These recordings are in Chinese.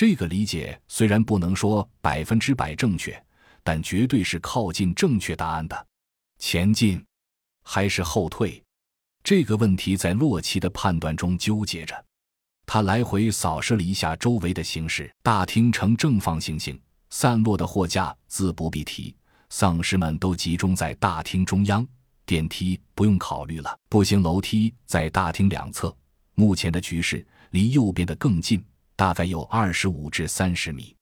这个理解虽然不能说百分之百正确，但绝对是靠近正确答案的。前进还是后退？这个问题在洛奇的判断中纠结着。他来回扫视了一下周围的形势，大厅呈正方形形，散落的货架自不必提，丧尸们都集中在大厅中央。电梯不用考虑了，步行楼梯在大厅两侧。目前的局势离右边的更近，大概有二十五至三十米。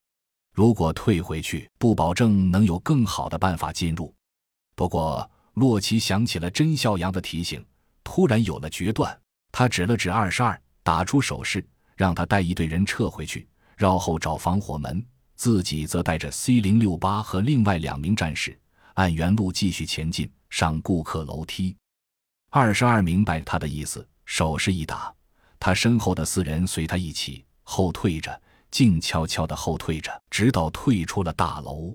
如果退回去，不保证能有更好的办法进入。不过，洛奇想起了甄孝阳的提醒，突然有了决断。他指了指二十二，打出手势，让他带一队人撤回去，绕后找防火门，自己则带着 C 零六八和另外两名战士，按原路继续前进。上顾客楼梯，二十二明白他的意思，手势一打，他身后的四人随他一起后退着，静悄悄地后退着，直到退出了大楼。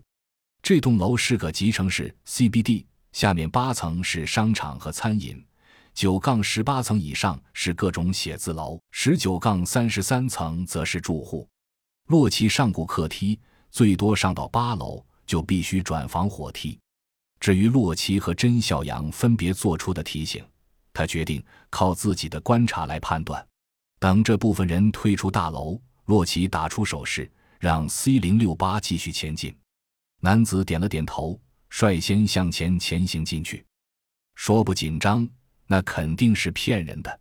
这栋楼是个集成式 CBD，下面八层是商场和餐饮，九杠十八层以上是各种写字楼，十九杠三十三层则是住户。洛奇上过客梯，最多上到八楼就必须转防火梯。至于洛奇和甄小阳分别做出的提醒，他决定靠自己的观察来判断。等这部分人退出大楼，洛奇打出手势，让 C 零六八继续前进。男子点了点头，率先向前前行进去。说不紧张，那肯定是骗人的。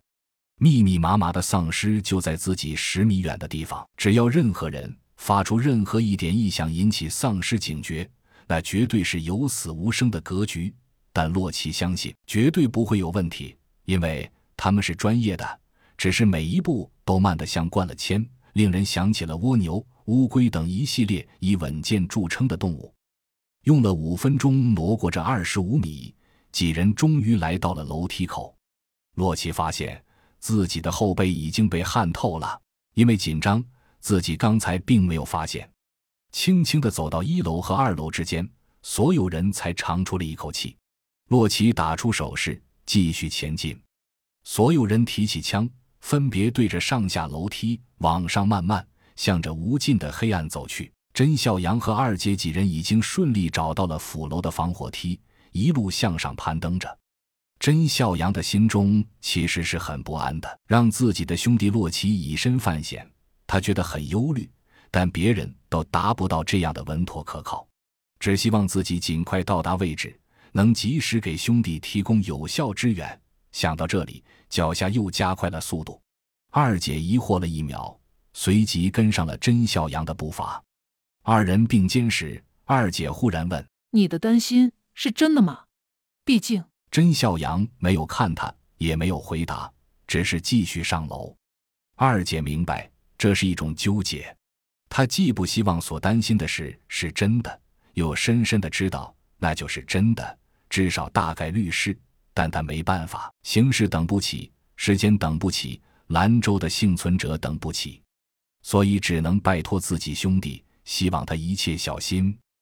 密密麻麻的丧尸就在自己十米远的地方，只要任何人发出任何一点异响，引起丧尸警觉。那绝对是有死无生的格局，但洛奇相信绝对不会有问题，因为他们是专业的。只是每一步都慢得像灌了铅，令人想起了蜗牛、乌龟等一系列以稳健著称的动物。用了五分钟挪过这二十五米，几人终于来到了楼梯口。洛奇发现自己的后背已经被汗透了，因为紧张，自己刚才并没有发现。轻轻地走到一楼和二楼之间，所有人才长出了一口气。洛奇打出手势，继续前进。所有人提起枪，分别对着上下楼梯往上慢慢向着无尽的黑暗走去。甄孝阳和二姐几人已经顺利找到了府楼的防火梯，一路向上攀登着。甄孝阳的心中其实是很不安的，让自己的兄弟洛奇以身犯险，他觉得很忧虑。但别人都达不到这样的稳妥可靠，只希望自己尽快到达位置，能及时给兄弟提供有效支援。想到这里，脚下又加快了速度。二姐疑惑了一秒，随即跟上了甄孝阳的步伐。二人并肩时，二姐忽然问：“你的担心是真的吗？毕竟……”甄孝阳没有看他，也没有回答，只是继续上楼。二姐明白，这是一种纠结。她既不希望所担心的事是真的，又深深的知道那就是真的，至少大概率是。但他没办法，形势等不起，时间等不起，兰州的幸存者等不起，所以只能拜托自己兄弟，希望他一切小心。